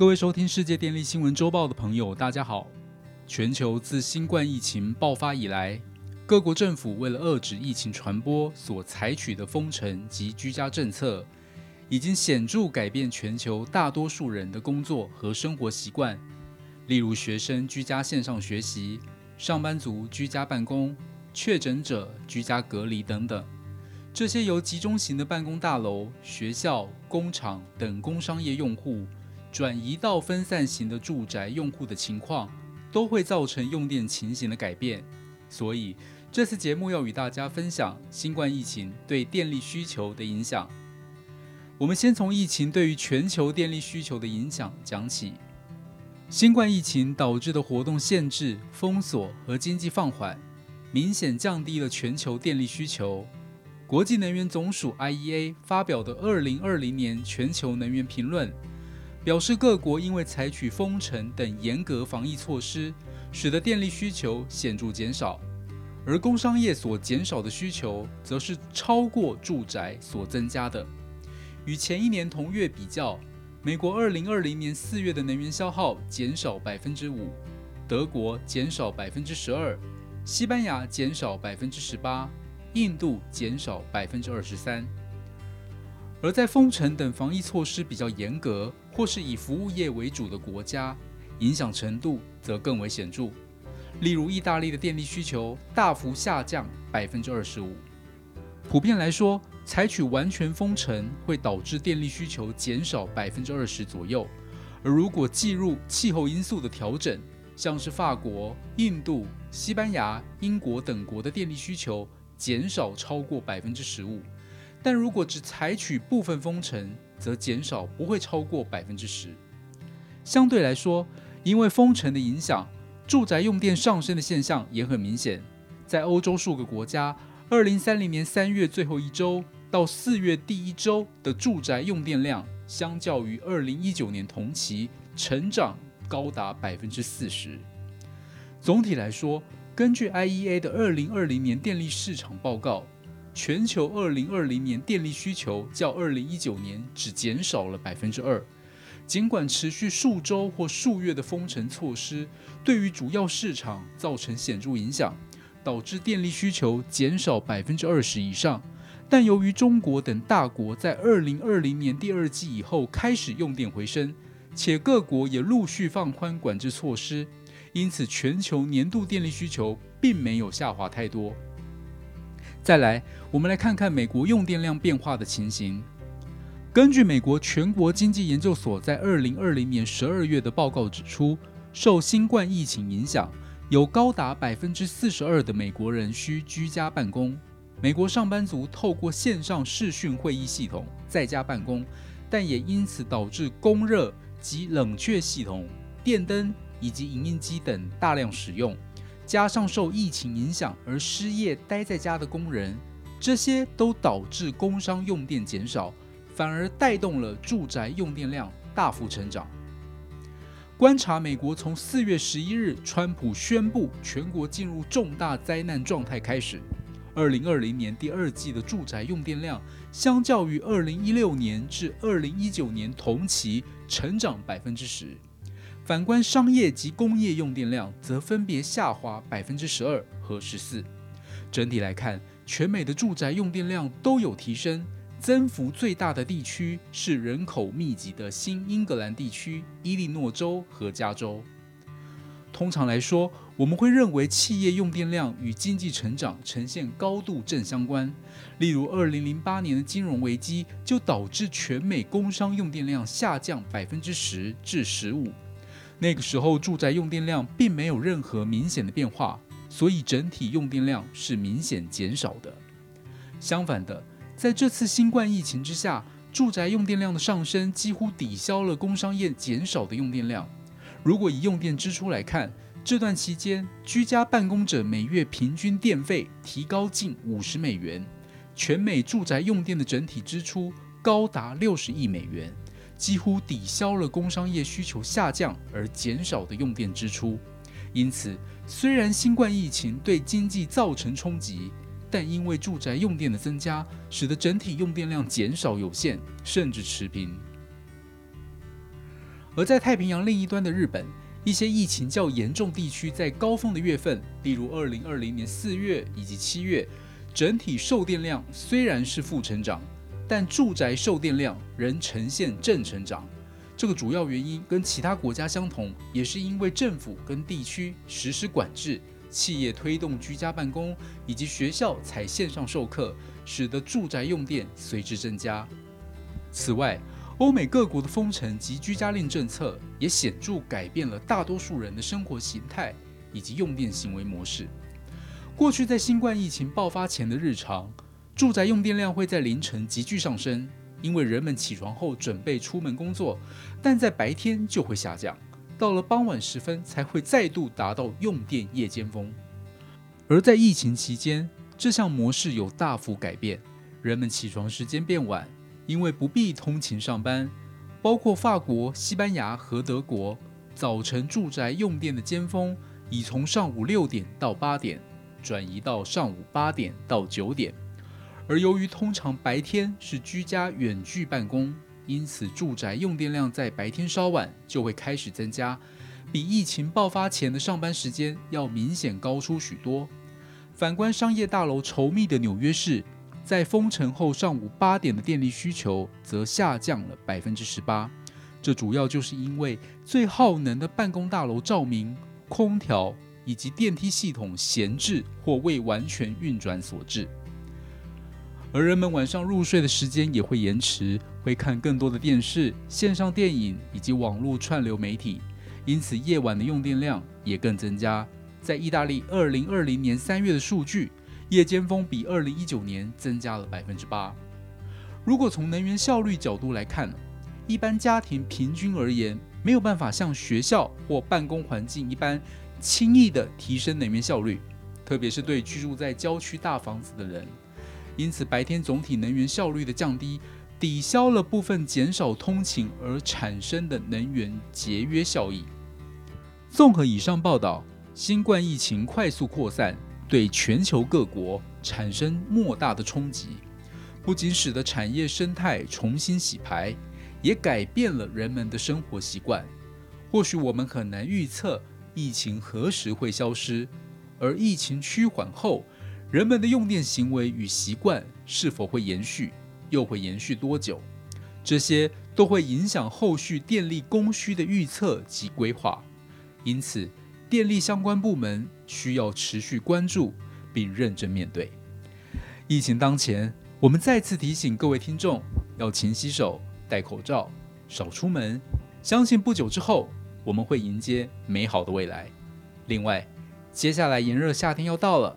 各位收听世界电力新闻周报的朋友，大家好。全球自新冠疫情爆发以来，各国政府为了遏制疫情传播所采取的封城及居家政策，已经显著改变全球大多数人的工作和生活习惯。例如，学生居家线上学习，上班族居家办公，确诊者居家隔离等等。这些由集中型的办公大楼、学校、工厂等工商业用户转移到分散型的住宅用户的情况。都会造成用电情形的改变，所以这次节目要与大家分享新冠疫情对电力需求的影响。我们先从疫情对于全球电力需求的影响讲起。新冠疫情导致的活动限制、封锁和经济放缓，明显降低了全球电力需求。国际能源总署 （IEA） 发表的二零二零年全球能源评论。表示各国因为采取封城等严格防疫措施，使得电力需求显著减少，而工商业所减少的需求则是超过住宅所增加的。与前一年同月比较，美国二零二零年四月的能源消耗减少百分之五，德国减少百分之十二，西班牙减少百分之十八，印度减少百分之二十三。而在封城等防疫措施比较严格，或是以服务业为主的国家，影响程度则更为显著。例如，意大利的电力需求大幅下降百分之二十五。普遍来说，采取完全封城会导致电力需求减少百分之二十左右。而如果计入气候因素的调整，像是法国、印度、西班牙、英国等国的电力需求减少超过百分之十五。但如果只采取部分封城，则减少不会超过百分之十。相对来说，因为封城的影响，住宅用电上升的现象也很明显。在欧洲数个国家，二零三零年三月最后一周到四月第一周的住宅用电量，相较于二零一九年同期成长高达百分之四十。总体来说，根据 IEA 的二零二零年电力市场报告。全球二零二零年电力需求较二零一九年只减少了百分之二。尽管持续数周或数月的封城措施对于主要市场造成显著影响，导致电力需求减少百分之二十以上，但由于中国等大国在二零二零年第二季以后开始用电回升，且各国也陆续放宽管制措施，因此全球年度电力需求并没有下滑太多。再来，我们来看看美国用电量变化的情形。根据美国全国经济研究所在二零二零年十二月的报告指出，受新冠疫情影响，有高达百分之四十二的美国人需居家办公。美国上班族透过线上视讯会议系统在家办公，但也因此导致供热及冷却系统、电灯以及影印机等大量使用。加上受疫情影响而失业待在家的工人，这些都导致工商用电减少，反而带动了住宅用电量大幅成长。观察美国从四月十一日川普宣布全国进入重大灾难状态开始，二零二零年第二季的住宅用电量，相较于二零一六年至二零一九年同期成长百分之十。反观商业及工业用电量，则分别下滑百分之十二和十四。整体来看，全美的住宅用电量都有提升，增幅最大的地区是人口密集的新英格兰地区、伊利诺州和加州。通常来说，我们会认为企业用电量与经济成长呈现高度正相关。例如，二零零八年的金融危机就导致全美工商用电量下降百分之十至十五。那个时候，住宅用电量并没有任何明显的变化，所以整体用电量是明显减少的。相反的，在这次新冠疫情之下，住宅用电量的上升几乎抵消了工商业减少的用电量。如果以用电支出来看，这段期间居家办公者每月平均电费提高近五十美元，全美住宅用电的整体支出高达六十亿美元。几乎抵消了工商业需求下降而减少的用电支出，因此，虽然新冠疫情对经济造成冲击，但因为住宅用电的增加，使得整体用电量减少有限，甚至持平。而在太平洋另一端的日本，一些疫情较严重地区在高峰的月份，例如二零二零年四月以及七月，整体售电量虽然是负成长，但住宅售电量仍呈现正成长。这个主要原因跟其他国家相同，也是因为政府跟地区实施管制，企业推动居家办公，以及学校采线上授课，使得住宅用电随之增加。此外，欧美各国的封城及居家令政策也显著改变了大多数人的生活形态以及用电行为模式。过去在新冠疫情爆发前的日常，住宅用电量会在凌晨急剧上升。因为人们起床后准备出门工作，但在白天就会下降，到了傍晚时分才会再度达到用电夜间峰。而在疫情期间，这项模式有大幅改变，人们起床时间变晚，因为不必通勤上班。包括法国、西班牙和德国，早晨住宅用电的尖峰已从上午六点到八点，转移到上午八点到九点。而由于通常白天是居家远距办公，因此住宅用电量在白天稍晚就会开始增加，比疫情爆发前的上班时间要明显高出许多。反观商业大楼稠密的纽约市，在封城后上午八点的电力需求则下降了百分之十八，这主要就是因为最耗能的办公大楼照明、空调以及电梯系统闲置或未完全运转所致。而人们晚上入睡的时间也会延迟，会看更多的电视、线上电影以及网络串流媒体，因此夜晚的用电量也更增加。在意大利二零二零年三月的数据，夜间峰比二零一九年增加了百分之八。如果从能源效率角度来看，一般家庭平均而言没有办法像学校或办公环境一般轻易的提升能源效率，特别是对居住在郊区大房子的人。因此，白天总体能源效率的降低，抵消了部分减少通勤而产生的能源节约效益。综合以上报道，新冠疫情快速扩散，对全球各国产生莫大的冲击，不仅使得产业生态重新洗牌，也改变了人们的生活习惯。或许我们很难预测疫情何时会消失，而疫情趋缓后。人们的用电行为与习惯是否会延续，又会延续多久？这些都会影响后续电力供需的预测及规划。因此，电力相关部门需要持续关注并认真面对。疫情当前，我们再次提醒各位听众要勤洗手、戴口罩、少出门。相信不久之后，我们会迎接美好的未来。另外，接下来炎热夏天要到了。